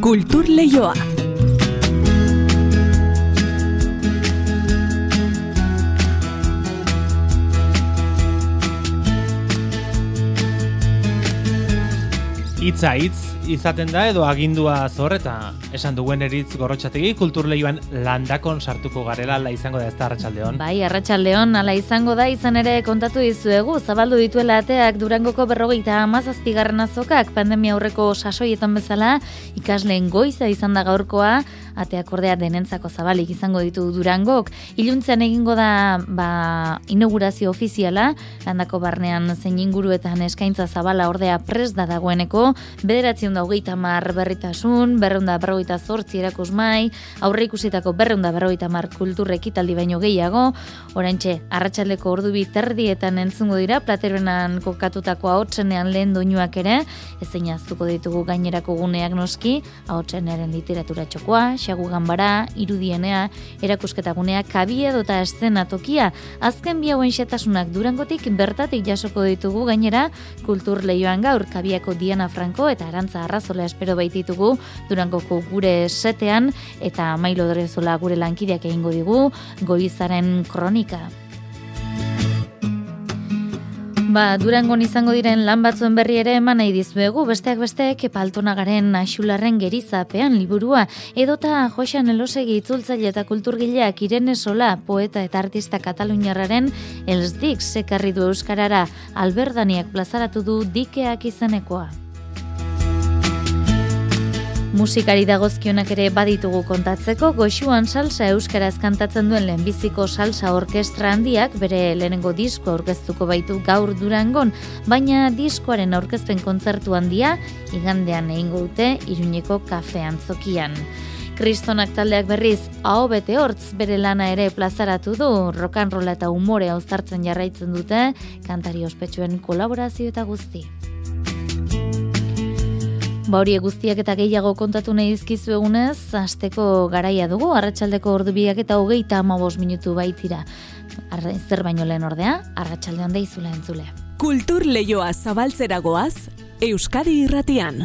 Kultur Leioa. Itza hitz izaten da edo agindua zorreta. Esan duen eritz gorrotxategi kulturleioan landakon sartuko garela ala izango da ez da arratsaldeon. Bai, arratsaldeon ala izango da izan ere kontatu dizuegu zabaldu dituela ateak Durangoko berrogeita amazazpigarren azokak pandemia aurreko sasoietan bezala ikasleen goiza izan da gaurkoa ateak ordea denentzako zabalik izango ditu Durangok. Iluntzean egingo da ba, inaugurazio ofiziala, landako barnean zein inguruetan eskaintza zabala ordea pres da dagoeneko, bederatzion da hogeita mar berritasun, berreunda berrogeita zortzi erakus mai, aurre ikusitako berreunda berrogeita mar kultur ekitaldi baino gehiago, orantxe, arratsaldeko ordu bi terdietan entzungo dira, platerenan kokatutako ahotsenean lehen doinuak ere, ezein aztuko ditugu gainerako guneak noski, ahotsenaren literatura txokoa, xagu ganbara, irudienea, erakusketa gunea, kabia dota eszena tokia, azken bi hauen xetasunak durangotik bertatik jasoko ditugu gainera, kultur lehioan gaur, kabiako Diana Franco eta Arantza Arrazola espero baititugu durangoko gure setean, eta mailo dorezola gure lankideak egingo digu, goizaren kronika. Ba, durangon izango diren lan batzuen berri ere eman nahi dizuegu, besteak besteek paltonagaren axularren gerizapean liburua, edota Josean Elosegi itzultzaile eta kulturgileak Irene Sola, poeta eta artista kataluniarraren elsdik sekarri du euskarara, alberdaniak plazaratu du dikeak izenekoa. Musikari dagozkionak ere baditugu kontatzeko, goxuan salsa euskaraz kantatzen duen lehenbiziko salsa orkestra handiak bere lehenengo disko aurkeztuko baitu gaur durangon, baina diskoaren aurkezpen kontzertu handia igandean egingo dute Iruñeko kafe antzokian. Kristonak taldeak berriz hau bete hortz bere lana ere plazaratu du, rokanrola eta umore uztartzen jarraitzen dute, kantari ospetsuen kolaborazio eta guzti. Ba hori guztiak eta gehiago kontatu nahi dizkizu egunez, asteko garaia dugu, arratsaldeko ordubiak eta hogeita amabos minutu baitira. Arra, zer baino lehen ordea, arratsalde handa izula entzule. Kultur leioa zabaltzera goaz, Euskadi irratian.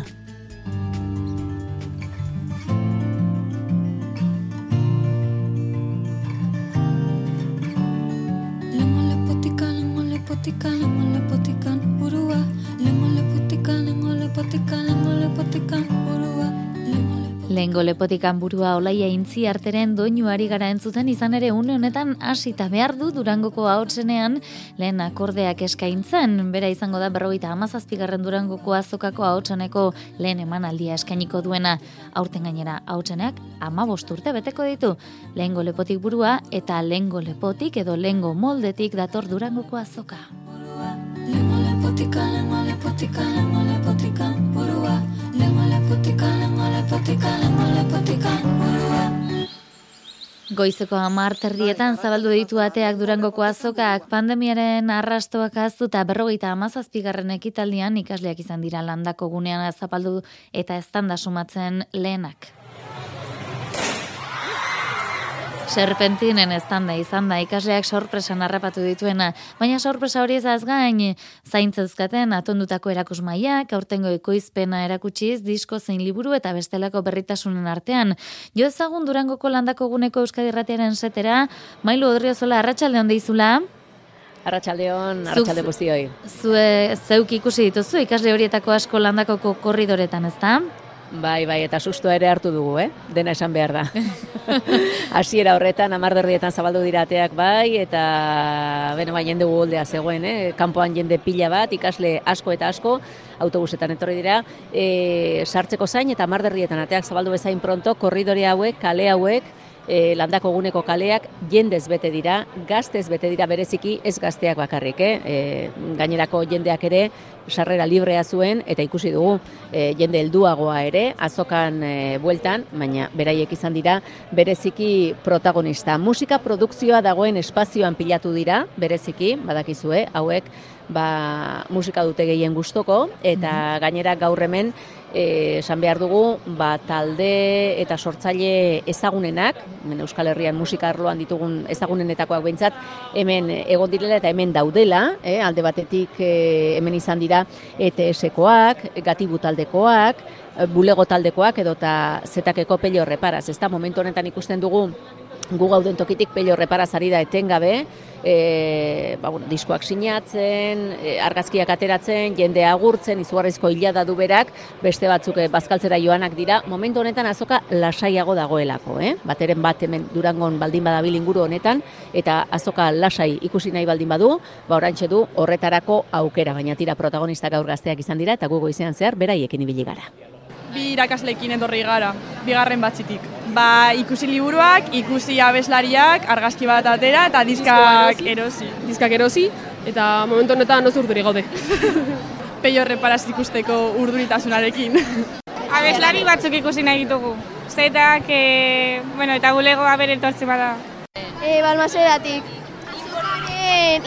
Lehengo lepotikan burua olaia intzi arteren doinuari gara entzuten izan ere une honetan hasita behar du Durangoko ahotsenean lehen akordeak eskaintzen. Bera izango da berrogeita amazazpigarren Durangoko azokako ahotseneko lehen emanaldia eskainiko duena. Aurten gainera ahotseneak amabost urte beteko ditu. Lehengo lepotik burua eta lehengo lepotik edo lehengo moldetik dator Durangoko azoka. Lengo lepotika, lengo lepotika. Lengo lepotika, burua. Goizeko hamar terrietan zabaldu ditu ateak durangoko azokak pandemiaren arrastoak aztu eta berrogeita amazazpigarren ekitaldian ikasleak izan dira landako gunean zapaldu eta eztanda sumatzen lehenak. Serpentinen eztanda izan da ikasleak sorpresan harrapatu dituena, baina sorpresa hori ez gain zaintzeuzkaten atondutako erakusmaiak, aurtengo ekoizpena erakutsiz, disko zein liburu eta bestelako berritasunen artean. Jo ezagun durangoko landako guneko Euskadi Irratiaren setera, Mailu Odriozola arratsalde hon deizula. Arratxaldeon, arratxalde guztioi. Zue zeuk ikusi dituzu ikasle horietako asko landakoko korridoretan, ezta? Bai, bai, eta sustoa ere hartu dugu, eh? Dena esan behar da. Hasiera horretan, amarderrietan zabaldu dirateak bai, eta, beno, bai, jende gugoldea zegoen, eh? Kanpoan jende pila bat, ikasle asko eta asko, autobusetan etorri dira, e, sartzeko zain, eta amarderrietan ateak zabaldu bezain pronto, korridore hauek, kale hauek, e, landako guneko kaleak jendez bete dira, gaztez bete dira bereziki, ez gazteak bakarrik, eh? E, gainerako jendeak ere sarrera librea zuen eta ikusi dugu e, jende helduagoa ere azokan e, bueltan, baina beraiek izan dira bereziki protagonista. Musika produkzioa dagoen espazioan pilatu dira, bereziki, badakizue, hauek ba, musika dute gehien gustoko eta gainera gaur hemen esan behar dugu ba, talde eta sortzaile ezagunenak, hemen Euskal Herrian musika arloan ditugun ezagunenetakoak behintzat, hemen egon direla eta hemen daudela, eh, alde batetik eh, hemen izan dira ETS-koak, gatibu taldekoak, eh, bulego taldekoak edota zetakeko pelio reparaz. Ez da, momentu honetan ikusten dugu gu gauden tokitik pelio reparaz ari da etengabe, e, ba, bueno, diskoak sinatzen, e, argazkiak ateratzen, jende agurtzen, izugarrizko hilada du berak, beste batzuk e, bazkaltzera joanak dira, momentu honetan azoka lasaiago dagoelako, eh? bateren bat hemen durangon baldin badabil inguru honetan, eta azoka lasai ikusi nahi baldin badu, ba orantxe du horretarako aukera, baina tira protagonistak gaur gazteak izan dira, eta gugo izan zehar, beraiekin ibili gara bi irakaslekin etorri gara, bigarren batzitik. Ba, ikusi liburuak, ikusi abeslariak, argazki bat atera eta diskak erosi. Diskak erosi, eta momentu honetan oso urduri gaude. Peio reparaz ikusteko urduritasunarekin. Abeslari batzuk ikusi nahi ditugu. Zetak, e, bueno, eta bulegoa bere tortze bada. E, Balmaseratik.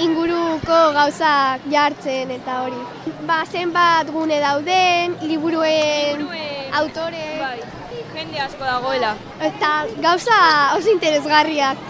inguruko gauzak jartzen eta hori. Ba, zenbat gune dauden, liburuen, autore. Bai, jende asko dagoela. Eta gauza oso interesgarriak.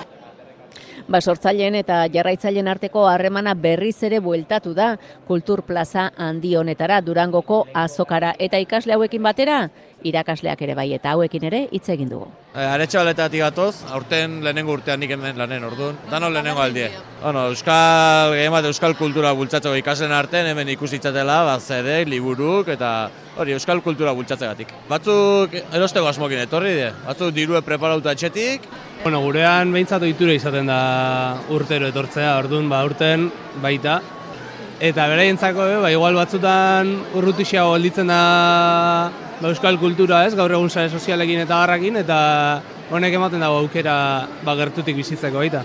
Ba, sortzaileen eta jarraitzaileen arteko harremana berriz ere bueltatu da Kultur Plaza handi honetara Durangoko azokara eta ikasle hauekin batera irakasleak ere bai eta hauekin ere hitz egin dugu. E, Aretxe baletatik gatoz, aurten lehenengo urtean nik hemen lanen orduan, dano lehenengo aldie. Bueno, euskal, gehien euskal kultura bultzatzeko ikaslen artean hemen ikusitzatela, bat zede, liburuk eta hori euskal kultura bultzatzegatik. Batzuk erosteko asmokin etorri die, batzuk dirue preparauta etxetik. Bueno, gurean behintzatu iture izaten da urtero etortzea, orduan ba urten baita. Eta beraientzako, eh, ba, igual batzutan urrutixiago gelditzen da ba, euskal kultura, ez, gaur egun sare sozialekin eta garrakin, eta honek ematen dago aukera ba, gertutik bizitzeko baita.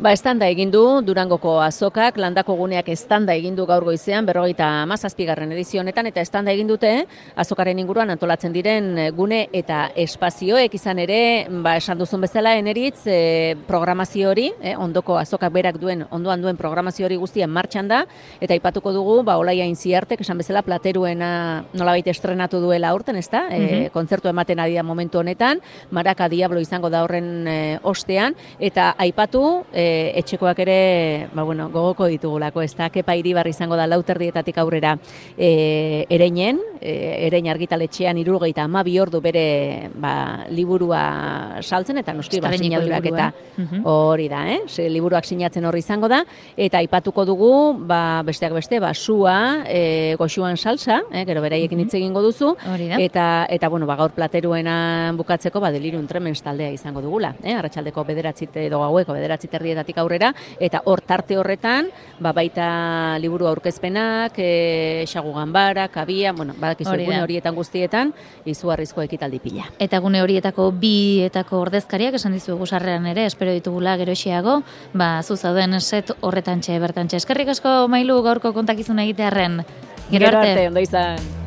Ba, estanda egin du Durangoko azokak, landako guneak estanda egin du gaur goizean, berrogeita amazazpigarren edizio honetan, eta estanda egin dute azokaren inguruan antolatzen diren gune eta espazioek izan ere, ba, esan duzun bezala, eneritz e, programazio hori, e, ondoko azokak berak duen, ondoan duen programazio hori guztien martxan da, eta ipatuko dugu, ba, olaia inziartek, esan bezala, plateruena nolabait estrenatu duela aurten, ezta? Mm -hmm. kontzertu ematen ari da momentu honetan, Maraka Diablo izango da horren e, ostean, eta aipatu, e, etxekoak ere ba, bueno, gogoko ditugulako, ez da, kepa iribarri izango da lauterdietatik aurrera e, ereinen, e, erein argitaletxean irurogeita ama bi ordu bere ba, liburua saltzen, eta noski ba, sinadurak eta? Mhm. hori da, eh? Se, liburuak sinatzen horri izango da, eta aipatuko dugu, ba, besteak beste, ba, sua, e, goxuan salsa, eh? gero beraiekin mhm. hitz egingo duzu, eta, eta bueno, ba, gaur plateruenan bukatzeko, ba, delirun tremens taldea izango dugula, eh? arratsaldeko bederatzite edo gaueko bederatzite urteetatik aurrera eta hor tarte horretan ba baita liburu aurkezpenak, Xagu Ganbara, Kabia, bueno, badakizu gune horietan guztietan izugarrizko ekitaldi pila. Eta gune horietako bi etako ordezkariak esan dizuegu sarrean ere espero ditugula geroxeago, ba zu zauden set horretantxe bertantxe. Eskerrik asko Mailu gaurko kontakizun egitearren. Gero arte, ondo izan.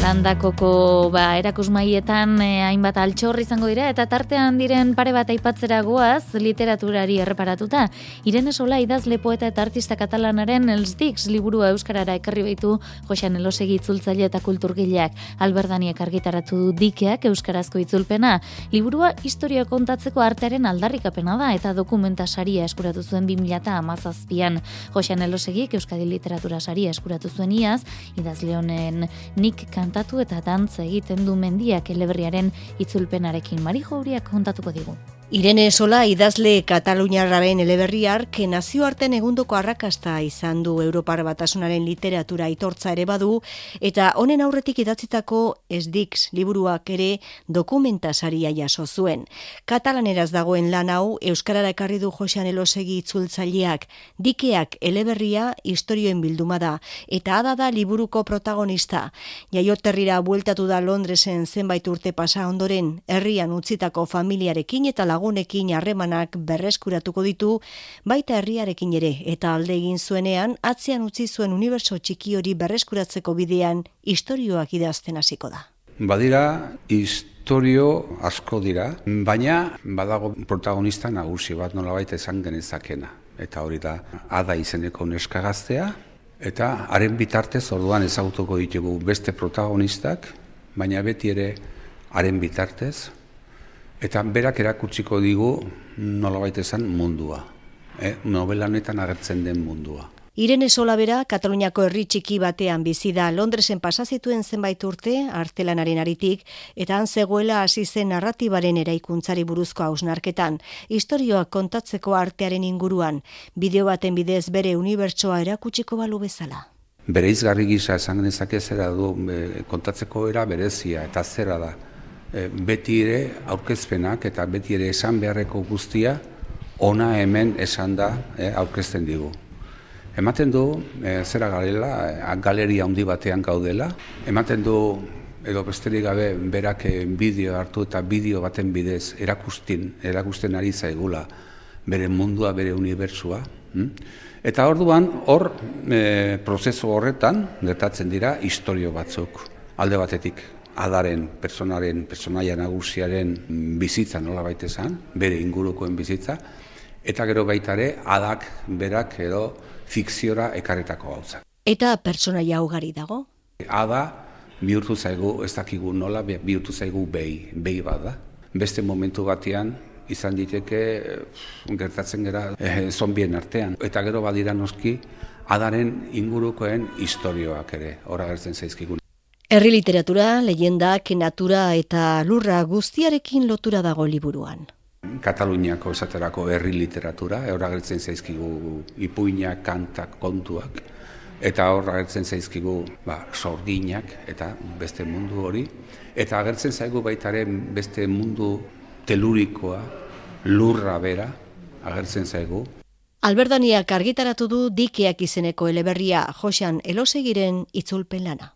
Landakoko ba, erakusmaietan eh, hainbat altxor izango dira eta tartean diren pare bat aipatzera goaz literaturari erreparatuta. Irene Sola idazle poeta eta artista katalanaren Els Dix liburua euskarara ekarri baitu Josean Elosegi itzultzaile eta kulturgileak Alberdaniek argitaratu du dikeak euskarazko itzulpena. Liburua historia kontatzeko artearen aldarrikapena da eta dokumenta saria eskuratu zuen 2017an. Josean Elosegik Euskadi literatura saria eskuratu zuen iaz, idazle honen nik kan kantatu eta dantza egiten du mendiak eleberriaren itzulpenarekin. Marijo horiak kontatuko digu. Irene Sola idazle Kataluniarraren eleberriar ke nazioarten egundoko arrakasta izan du Europar Batasunaren literatura aitortza ere badu eta honen aurretik idatzitako Esdix liburuak ere dokumentasaria jaso zuen. Katalaneraz dagoen lan hau euskarara ekarri du Josean Elosegi itzultzaileak dikeak eleberria historioen bilduma da eta ada da liburuko protagonista. Jaioterrira bueltatu da Londresen zenbait urte pasa ondoren herrian utzitako familiarekin eta lagunekin harremanak berreskuratuko ditu, baita herriarekin ere, eta alde egin zuenean, atzean utzi zuen uniberso txiki hori berreskuratzeko bidean historioak idazten hasiko da. Badira, historio asko dira, baina badago protagonista nagusi bat nola baita esan genezakena. Eta hori da, ada izeneko neska gaztea, eta haren bitartez orduan ezagutuko ditugu beste protagonistak, baina beti ere haren bitartez, Eta berak erakutsiko digu nolabait esan mundua. Eh? Novela honetan agertzen den mundua. Irene Solabera, Kataluniako herri txiki batean bizi da Londresen pasa zituen zenbait urte artelanaren aritik eta han zegoela hasi zen narratibaren eraikuntzari buruzko hausnarketan, istorioak kontatzeko artearen inguruan, bideo baten bidez bere unibertsoa erakutsiko balu bezala. Bere izgarri gisa esan genezake zera du e, kontatzeko era berezia eta zera da. E, beti ere aurkezpenak eta beti ere esan beharreko guztia ona hemen esan da e, aurkezten digu. Ematen du, e, zera garela, galeria handi batean gaudela. Ematen du, edo besterik gabe, berak eh, bideo hartu eta bideo baten bidez erakustin, erakusten ari zaigula bere mundua, bere unibertsua. Hm? Eta orduan, hor, e, prozesu horretan, gertatzen dira, historio batzuk. Alde batetik, adaren, personaren, personaia nagusiaren bizitza nola baitezan, bere ingurukoen bizitza, eta gero baitare, adak, berak, edo, fikziora ekarretako gauza. Eta pertsonaia ugari dago? Ada bihurtu zaigu, ez dakigu nola, bihurtu zaigu behi, behi bat da. Beste momentu batean, izan diteke gertatzen gera eh, zonbien artean. Eta gero badira noski, adaren ingurukoen historioak ere, hor agertzen zaizkigun. Herri literatura, leyendak, natura eta lurra guztiarekin lotura dago liburuan. Kataluniako esaterako herri literatura, hor agertzen zaizkigu ipuinak, kantak, kontuak, eta hor agertzen zaizkigu ba, sorginak eta beste mundu hori, eta agertzen zaigu baitaren beste mundu telurikoa, lurra bera, agertzen zaigu. Alberdaniak argitaratu du dikeak izeneko eleberria Josean Elosegiren itzulpen lana.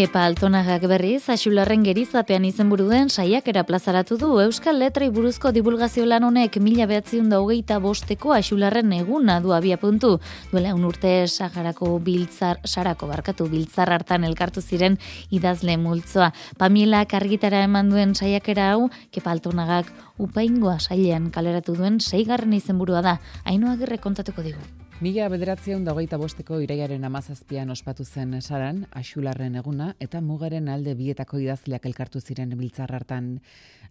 Kepa Altonagak berriz, Axularren gerizapean izenburu den saiakera plazaratu du Euskal Letrai buruzko divulgazio lan honek mila behatziun da hogeita bosteko Axularren eguna du abia puntu. Duela un urte sagarako biltzar, sarako barkatu biltzar hartan elkartu ziren idazle multzoa. Pamila kargitara eman duen saiakera hau, Kepa Altonagak upaingoa sailean kaleratu duen seigarren izenburua da. Hainoa gerre kontatuko digu. Mila bederatzeun dagoita bosteko iraiaren amazazpian ospatu zen esaran, Axularren eguna, eta mugaren alde bietako idazleak elkartu ziren biltzar hartan.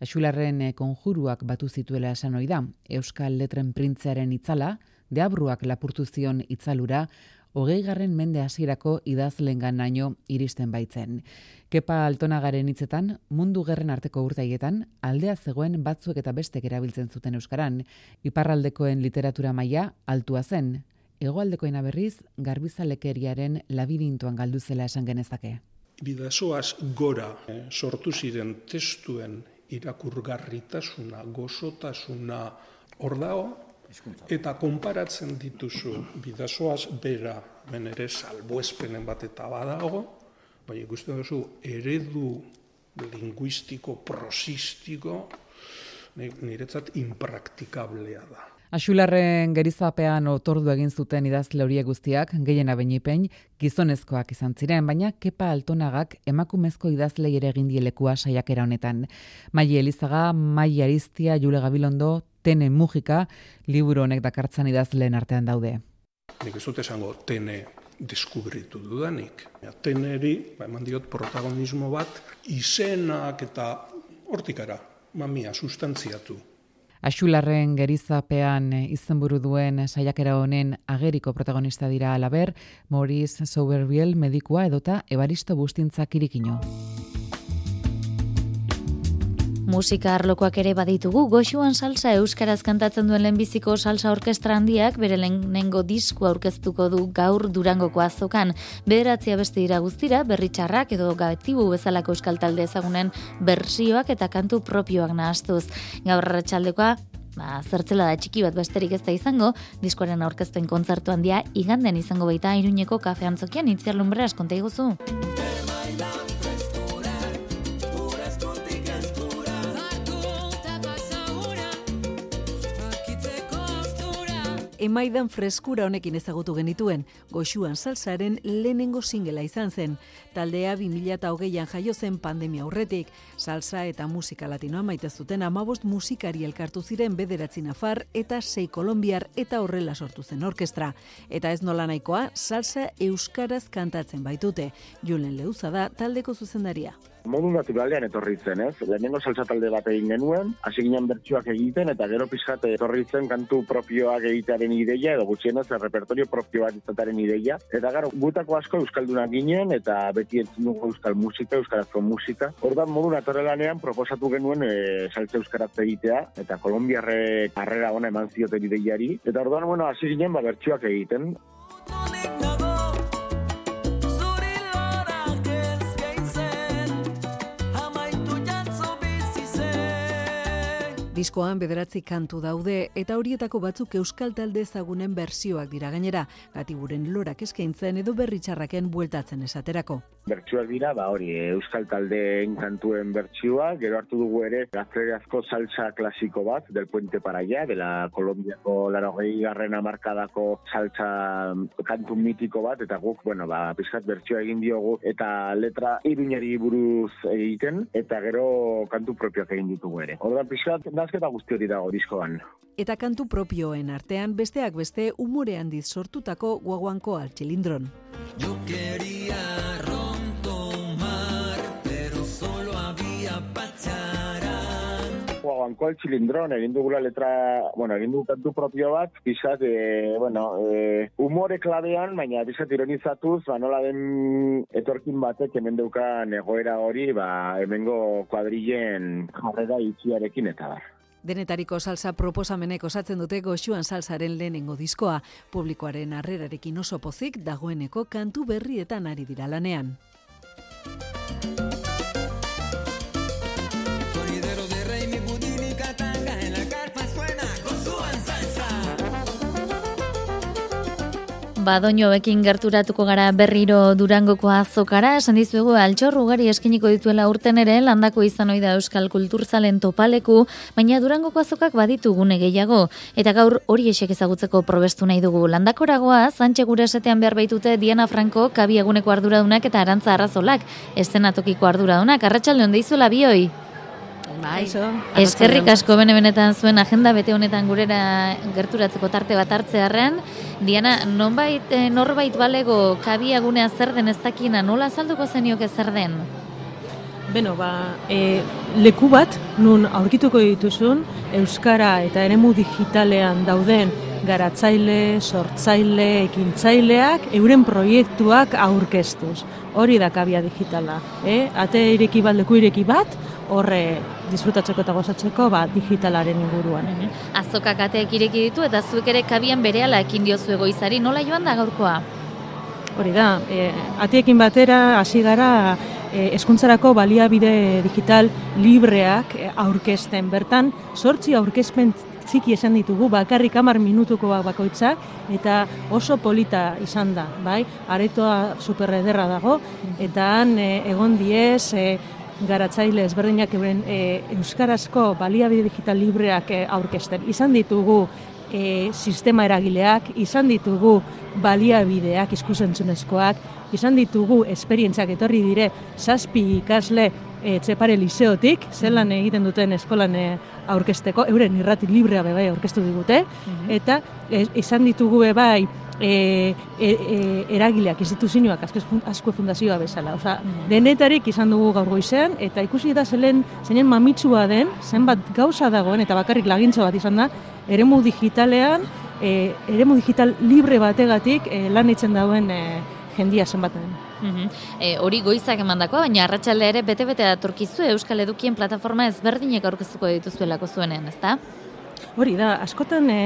Axularren konjuruak batu zituela esan da, Euskal Letren Printzearen itzala, deabruak lapurtu zion itzalura, hogei garren mende hasierako idazlengan naino iristen baitzen. Kepa altonagaren hitzetan, mundu gerren arteko urtaietan, aldea zegoen batzuek eta bestek erabiltzen zuten Euskaran, iparraldekoen literatura maila altua zen, Egoaldekoena berriz, garbizalekeriaren labirintuan galdu zela esan genezake. Bidazoaz gora eh, sortu ziren testuen irakurgarritasuna, gozotasuna hor dago, eta konparatzen dituzu bidazoaz bera menere salbuespenen bat eta badago, bai ikusten duzu eredu linguistiko, prosistiko, niretzat impraktikablea da. Axularren gerizapean otordu egin zuten idazle horiek guztiak, gehiena benipen, gizonezkoak izan ziren, baina kepa altonagak emakumezko idazle ere egin dielekua saiakera honetan. Mai Elizaga, Mai Aristia, Jule Gabilondo, Tene Mujika, liburu honek dakartzan idazleen artean daude. Nik ez dut esango Tene deskubritu dudanik. Teneri, ba, eman diot protagonismo bat, izenak eta hortikara, mamia, sustantziatu. Axularren gerizapean izenburu duen saiakera honen ageriko protagonista dira alaber, Maurice Sauberbiel medikua edota Ebaristo Bustintza kirikino. Musika arlokoak ere baditugu, goxuan salsa euskaraz kantatzen duen lehenbiziko salsa orkestra handiak bere lehenengo disku aurkeztuko du gaur durangoko azokan. Bederatzia beste dira guztira, berritxarrak edo gabetibu bezalako euskal talde ezagunen bersioak eta kantu propioak nahastuz. Gaur ratxaldekoa, ba, zertzela da txiki bat besterik ez da izango, diskoaren aurkezten kontzertu handia iganden izango baita iruñeko kafe antzokian itziar lumbre askonta iguzu. Emaidan freskura honekin ezagutu genituen, goxuan salsaren lehenengo singela izan zen. Taldea 2008an jaio zen pandemia aurretik, salsa eta musika latinoa maite zuten amabost musikari elkartu ziren bederatzi nafar eta sei kolombiar eta horrela sortu zen orkestra. Eta ez nola nahikoa, salsa euskaraz kantatzen baitute. Julen Leuza da taldeko zuzendaria modu naturalean etorri zen, ez? Lehenengo salsa talde bat egin genuen, hasi ginen bertsuak egiten, eta gero pixkat etorri zen kantu propioak egitearen ideia, edo gutxienez, repertorio propio bat izataren ideia. Eta gero, gutako asko euskaldunak ginen, eta beti entzun dugu euskal musika, euskarazko musika. Ordan modu naturalean proposatu genuen e, salsa euskaraz egitea, eta kolombiarre karrera ona eman zioten ideiari. Eta ordan, bueno, hasi ginen, ba, bertsuak egiten. Diskoan bederatzi kantu daude eta horietako batzuk euskal talde ezagunen bersioak dira gainera, gatiburen lorak eskaintzen edo berritxarraken bueltatzen esaterako. Bertsuak dira, ba hori, euskal taldeen kantuen bertsioa, gero hartu dugu ere gaztereazko salsa klasiko bat, del puente para allá, de la Kolombiako laro garren amarkadako salsa kantu mitiko bat, eta guk, bueno, ba, pizkat bertsioa egin diogu, eta letra iruñari buruz egiten, eta gero kantu propioak egin ditugu ere. Ordan pizkat, nasketa guzti hori dago diskoan. Eta kantu propioen artean besteak beste umore handiz sortutako guaguanko altxilindron. Yo quería ron tomar, pero solo había patxaran. Guaguanko altxilindron, egin dugula letra, bueno, egin dugu kantu propio bat, pixat, e, bueno, e, umore klabean, baina pixat ironizatuz, ba, nola den etorkin batek hemen deukan egoera hori, ba, hemengo kuadrillen jarrera itxiarekin eta bar. Denetariko salsa proposamenek osatzen dute goxuan salsaren lehenengo diskoa. Publikoaren harrerarekin oso pozik dagoeneko kantu berrietan ari dira lanean. Badoño bekin gerturatuko gara berriro durangoko azokara, esan dizuegu altxor ugari eskiniko dituela urten ere, landako izan oida Euskal Kulturzalen topaleku, baina durangoko azokak baditu gune gehiago, eta gaur hori esek ezagutzeko probestu nahi dugu. Landakoragoa, zantxe gure esetean behar baitute Diana Franco, kabiaguneko arduradunak eta arantza arrazolak, estenatokiko arduradunak, arratsalde honde izuela bioi. Bai. Eskerrik asko bene benetan zuen agenda bete honetan gurera gerturatzeko tarte bat hartzearren. Diana, nonbait eh, norbait balego kabiagunea zer den ez dakina, nola azalduko zenioke zer den? Beno, ba, e, leku bat, nun aurkituko dituzun, Euskara eta eremu digitalean dauden garatzaile, sortzaile, ekintzaileak, euren proiektuak aurkeztuz. Hori da kabia digitala. Eh? Ate ireki bat, leku ireki bat, horre disfrutatzeko eta gozatzeko ba, digitalaren inguruan. Mm Azokak ateek ireki ditu eta zuek ere kabian berehala ekin diozu egoizari, nola joan da gaurkoa? Hori da, e, ateekin batera hasi gara e, eskuntzarako baliabide digital libreak e, aurkezten bertan, sortzi aurkezpen txiki esan ditugu, bakarrik hamar minutuko bakoitza, eta oso polita izan da, bai? Aretoa superrederra dago, eta han e, egon diez, e, garatzaile ezberdinak euren e, euskarazko baliabide digital libreak e, aurkezten. Izan ditugu e, sistema eragileak, izan ditugu baliabideak iskusentzunezkoak, izan ditugu esperientzak etorri dire zazpi ikasle e, txepare liseotik, zelan egiten duten eskolan e, aurkesteko, euren irrati librea bebai aurkeztu digute, mhm. eta e, izan ditugu bebai e, e, e, eragileak, instituzioak, asko fundazioa bezala. Osa, denetarik izan dugu gaur goizean, eta ikusi da zelen, zenen mamitsua den, zenbat gauza dagoen, eta bakarrik lagintza bat izan da, eremu digitalean, e, eremu digital libre bategatik e, lan itzen dauen e, jendia zenbaten. Mm hori goizak emandakoa, baina arratsalde ere bete-bete datorkizu Euskal Edukien plataforma ezberdinek aurkeztuko dituzuelako zuenen, ezta? Hori da, askotan e,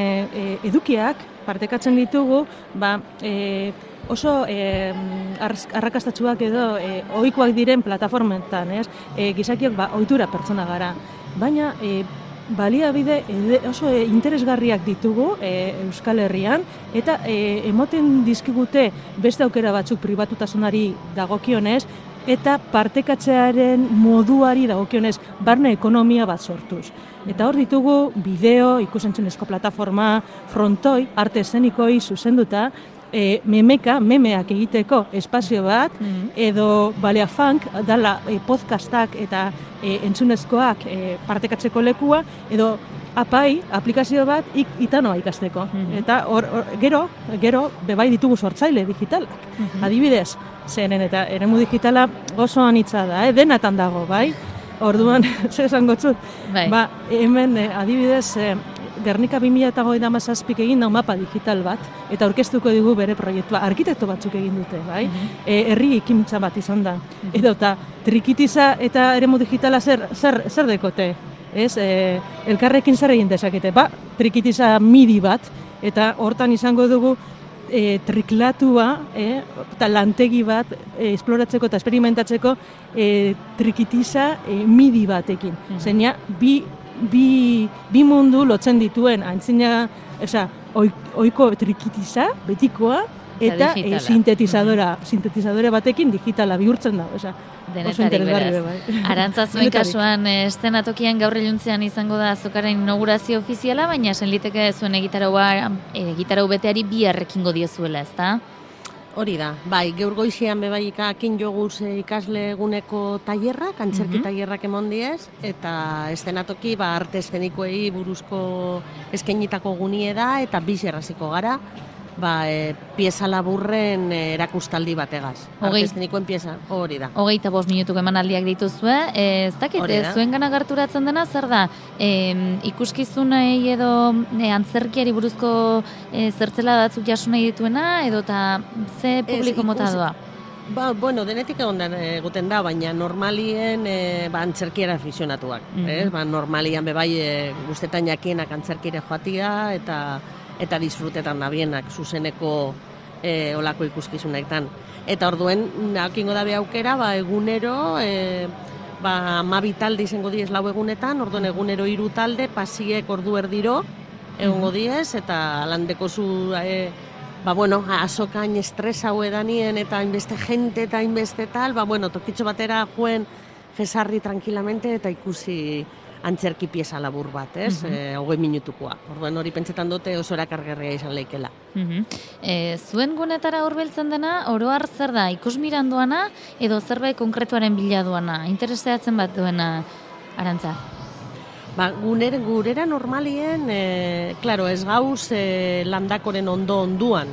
edukiak partekatzen ditugu, ba, e, oso e, arrakastatxuak edo e, ohikoak diren plataformetan, ez? E, gizakiok ba, ohitura pertsona gara. Baina e, baliabide oso interesgarriak ditugu e, Euskal Herrian eta e, emoten dizkigute beste aukera batzuk pribatutasunari dagokionez eta partekatzearen moduari dagokionez barne ekonomia bat sortuz. Eta hor ditugu bideo, ikusentzunezko plataforma, frontoi, arte eszenikoi zuzenduta, e, memeka, memeak egiteko espazio bat, edo balea funk, dala e, podcastak eta e, entzunezkoak e, partekatzeko lekua, edo apai, aplikazio bat ik, itanoa ikasteko. Eta hor, hor, gero, gero, bebai ditugu sortzaile digitalak. Adibidez, zeren eta eremu digitala oso anitza da, eh? denatan dago, bai? Orduan, ze esango txut? Bai. Ba, hemen eh, adibidez, eh, Gernika 2008 mazazpik egin da mapa digital bat, eta aurkeztuko digu bere proiektua. Arkitekto batzuk egin dute, bai? E, herri ekintza bat izan da. Edo eta trikitiza eta eremu digitala zer, zer, zer dekote? Ez, e, elkarrekin zer egin dezakete? Ba, trikitiza midi bat, eta hortan izango dugu e, triklatua, e, eta lantegi bat e, esploratzeko eta esperimentatzeko e, trikitiza e, midi batekin. Zeina, bi, bi, bi mundu lotzen dituen, antzina, oza, oiko trikitiza, betikoa, Eta e, sintetizadora, sintetizadore batekin digitala bihurtzen da, oza, oso interesgarri bai. Arantza zuen Denetarik. kasuan eh, estenatokian gaur iluntzean izango da azokaren inaugurazio ofiziala, baina senliteke zuen egitaraua, egitarau beteari bi errekingo diozuela, ezta? Hori da, bai, gaur goizean bebaika akin joguz eh, ikasle eguneko tailerrak, antzerki Mhm. tailerrak emon diez, eta estenatoki ba, arte eszenikoei buruzko eskainitako gunie da, eta biz erraziko gara, ba, e, pieza laburren e, erakustaldi bategaz. Hogei- eszenikoen pieza, hori da. Hogeita bost minutuko emanaldiak dituzue, e, ez dakit, e, zuen gana gerturatzen dena, zer da, e, ikuskizunei edo e, antzerkiari buruzko e, zertzela batzuk jasu nahi dituena, edo eta ze publiko Ez, mota ikus- doa? Ba, bueno, denetik egon da, eguten da, baina normalien e, ba, antzerkiera aficionatuak. Mhm. ez? Ba, normalian bebai e, guztetan jakienak antzerkire joatia eta eta disfrutetan nabienak zuzeneko e, olako ikuskizunetan. Eta orduen, nakingo dabe aukera, ba, egunero, e, ba, amabi talde izango diez lau egunetan, orduen egunero hiru talde, pasiek ordu erdiro, egongo diez, eta landeko zu, e, ba, bueno, azokain estres hau edanien, eta hainbeste jente eta hainbeste tal, ba, bueno, tokitxo batera joen jesarri tranquilamente eta ikusi antzerki pieza labur bat, ez? Mhm. Eh, hogei minutukoa. Orduan hori pentsetan dute oso erakargarria izan leikela. Mhm. E, zuen gunetara hurbiltzen dena, oro har zer da, ikusmiran doana, edo zerbait konkretuaren bila doana, interesatzen bat duena, arantza? Ba, guner, gurera normalien, e, claro, ez gauz e, landakoren ondo onduan,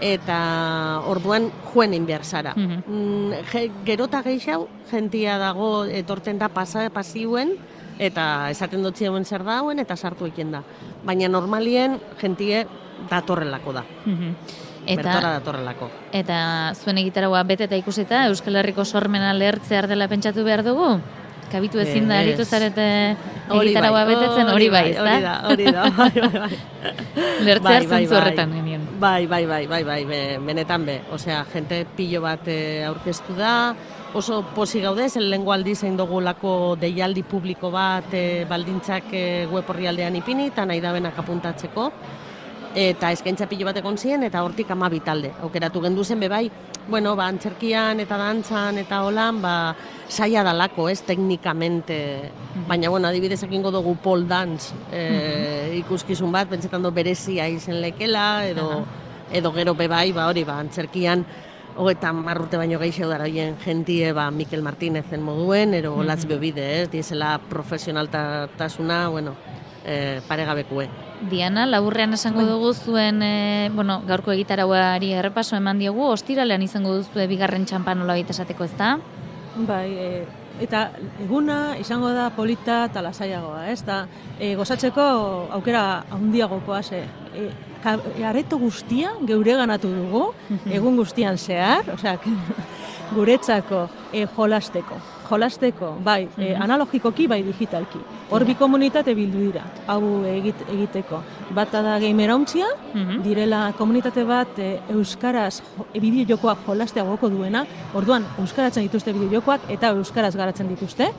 eta orduan joen egin behar zara. Mhm. Mm, je, gerota gehiago, jentia dago etorten da pasa, pasiuen, eta esaten dutziuen zer dauen, eta sartu ekin da. Baina normalien jentie datorrelako da. Bertora Eta, datorrelako. eta zuen egitaragoa bete eta ikusita, Euskal Herriko sormena lehertzear dela pentsatu behar dugu? Kabitu ezin da, aritu zarete egitaragoa bai, betetzen, hori bai, ez Hori da, hori da, bai, bai, bai. Lehertzear zentzu horretan genien. Bai, bai, bai, bai, bai, be, benetan be. Osea, jente pilo bat eh, aurkeztu da, oso posi gaude, zen lehengo aldi zein dugulako deialdi publiko bat eh, baldintzak eh, web orrialdean ipini, eta nahi dabenak apuntatzeko. Eta eskaintza pilo bat egon ziren, eta hortik ama talde. Aukeratu gendu zen be bai, bueno, ba, antzerkian eta dantzan eta holan, ba, saia dalako, ez, teknikamente. Baina, bueno, adibidez ekingo dugu pole dance e, ikuskizun bat, pentsetan du berezia izen lekela, edo, edo gero be bai, ba, hori, ba, antzerkian, hogeita marrute baino gehiago dara hien jentie, ba, Mikel Martínez moduen, ero Mhm. latz bebide, ez, diesela profesionaltasuna, bueno, e, paregabekue. Diana, laburrean esango dugu zuen, e, bueno, gaurko egitarauari errepaso eman diogu, ostiralean izango duzu bigarren txampan nola esateko, ez da? Bai, e, eta eguna izango da polita eta lasaiagoa, ez da? E, gozatzeko aukera handiagokoa ze. E, areto guztia geure ganatu dugu, egun guztian zehar, osea, guretzako e, jolasteko. Jolasteko, bai, e, Mhm. analogikoki, bai digitalki. Hor bi komunitate bildu dira, hau egit, egiteko. Bata da gamerauntxia, Mhm. direla komunitate bat e, euskaraz e, bideojokoak jolastea goko duena, orduan euskaratzen dituzte bideojokoak eta euskaraz garatzen dituzte,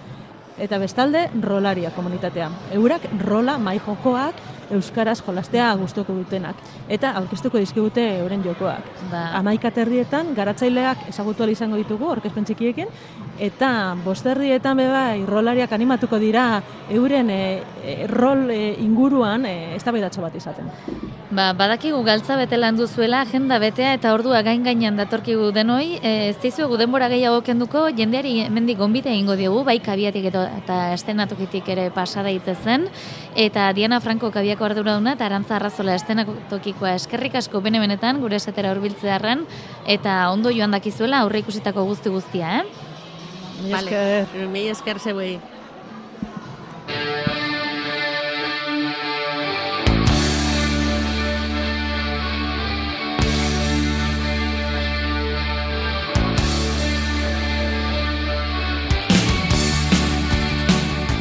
eta bestalde rolaria komunitatea. Eurak rola mai jokoak euskaraz jolastea gustuko dutenak eta aurkeztuko dizkigute euren jokoak. Ba. Amaika terrietan garatzaileak ezagutu izango ditugu aurkezpen txikiekin eta bosterrietan beba irrolariak animatuko dira euren e, e, rol e, inguruan e, eztabaidatxo bat izaten. Ba, badakigu galtza bete lan duzuela, agenda betea eta ordua gain gainean datorkigu denoi, e, ez dizuegu denbora gehiago kenduko, jendeari hemendik gonbite egingo diogu, bai kabiatik eta, eta estenatokitik ere pasa daitezen, eta Diana Franco kabiako arduraduna eta Arantza Arrazola estenatokikoa eskerrik asko bene benetan, gure esatera urbiltzearen, eta ondo joan dakizuela aurre ikusitako guzti guztia, eh? Vale, mi esker zeuei.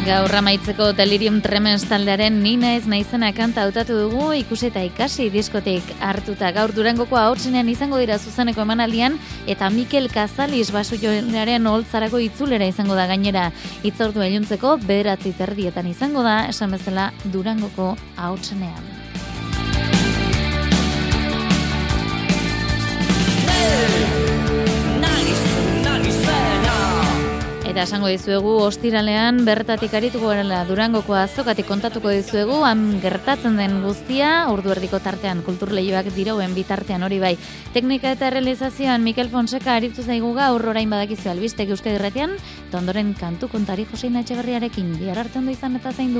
Gaur amaitzeko Delirium Tremens taldearen nina ez naizena kanta hautatu dugu ikusi eta ikasi diskotik hartuta gaur durangoko ahotsenean izango dira zuzeneko emanaldian eta Mikel Kazalis basu jolearen holtzarako itzulera izango da gainera itzordu iluntzeko bederatzi terdietan izango da esan bezala durangoko ahotsenean. Eta esango dizuegu ostiralean bertatik arituko garela Durangoko azokatik kontatuko dizuegu han gertatzen den guztia ordu erdiko tartean kulturleioak dirauen bitartean hori bai. Teknika eta realizazioan Mikel Fonseca aritu zaigu gaur orain badakizu albistek euskadi irratian, eta ondoren kantu kontari Josein bihar arte ondo izan eta zain